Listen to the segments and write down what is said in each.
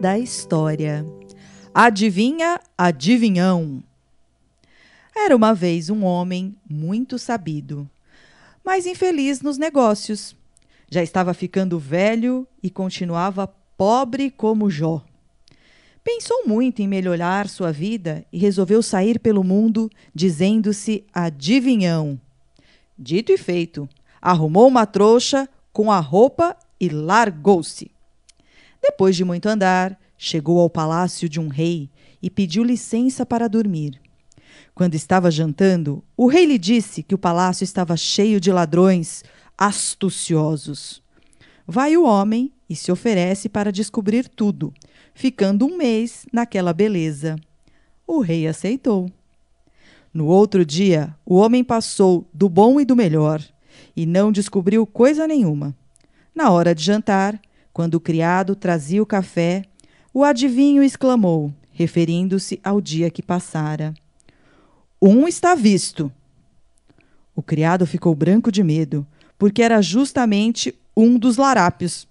Da história. Adivinha, adivinhão. Era uma vez um homem muito sabido, mas infeliz nos negócios. Já estava ficando velho e continuava pobre como Jó. Pensou muito em melhorar sua vida e resolveu sair pelo mundo dizendo-se adivinhão. Dito e feito, arrumou uma trouxa com a roupa e largou-se. Depois de muito andar, chegou ao palácio de um rei e pediu licença para dormir. Quando estava jantando, o rei lhe disse que o palácio estava cheio de ladrões astuciosos. Vai o homem e se oferece para descobrir tudo, ficando um mês naquela beleza. O rei aceitou. No outro dia, o homem passou do bom e do melhor e não descobriu coisa nenhuma. Na hora de jantar, quando o criado trazia o café, o adivinho exclamou, referindo-se ao dia que passara: Um está visto. O criado ficou branco de medo, porque era justamente um dos larápios.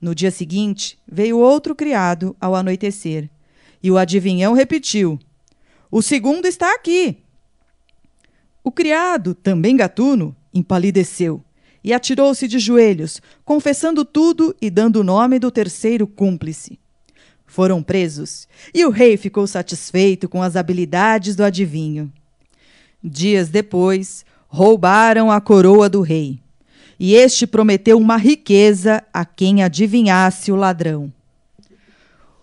No dia seguinte, veio outro criado ao anoitecer, e o adivinhão repetiu: O segundo está aqui. O criado, também gatuno, empalideceu e atirou-se de joelhos, confessando tudo e dando o nome do terceiro cúmplice. Foram presos, e o rei ficou satisfeito com as habilidades do adivinho. Dias depois, roubaram a coroa do rei, e este prometeu uma riqueza a quem adivinhasse o ladrão.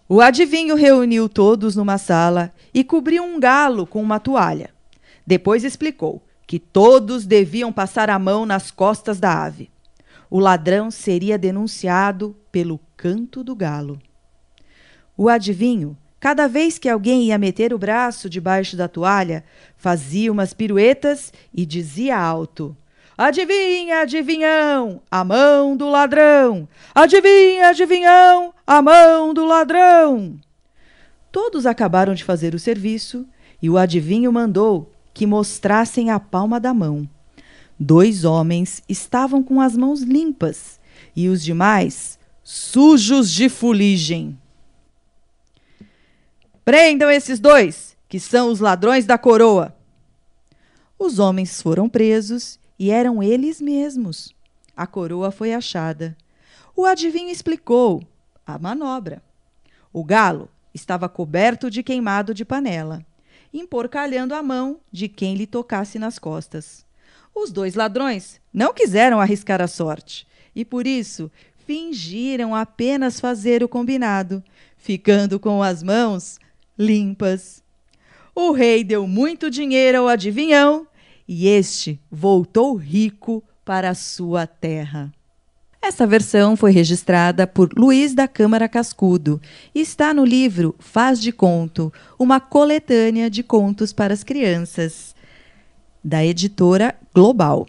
O adivinho reuniu todos numa sala e cobriu um galo com uma toalha. Depois explicou que todos deviam passar a mão nas costas da ave. O ladrão seria denunciado pelo canto do galo. O adivinho, cada vez que alguém ia meter o braço debaixo da toalha, fazia umas piruetas e dizia alto: Adivinha, adivinhão, a mão do ladrão! Adivinha, adivinhão, a mão do ladrão! Todos acabaram de fazer o serviço e o adivinho mandou que mostrassem a palma da mão. Dois homens estavam com as mãos limpas e os demais sujos de fuligem. Prendam esses dois, que são os ladrões da coroa. Os homens foram presos e eram eles mesmos. A coroa foi achada. O adivinho explicou a manobra. O galo estava coberto de queimado de panela emporcalhando a mão de quem lhe tocasse nas costas. Os dois ladrões não quiseram arriscar a sorte e, por isso, fingiram apenas fazer o combinado, ficando com as mãos limpas. O rei deu muito dinheiro ao adivinhão e este voltou rico para sua terra. Essa versão foi registrada por Luiz da Câmara Cascudo e está no livro Faz de Conto, uma coletânea de contos para as crianças, da editora Global.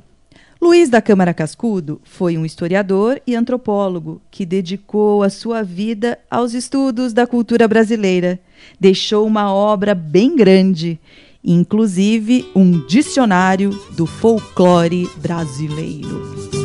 Luiz da Câmara Cascudo foi um historiador e antropólogo que dedicou a sua vida aos estudos da cultura brasileira. Deixou uma obra bem grande, inclusive um dicionário do folclore brasileiro.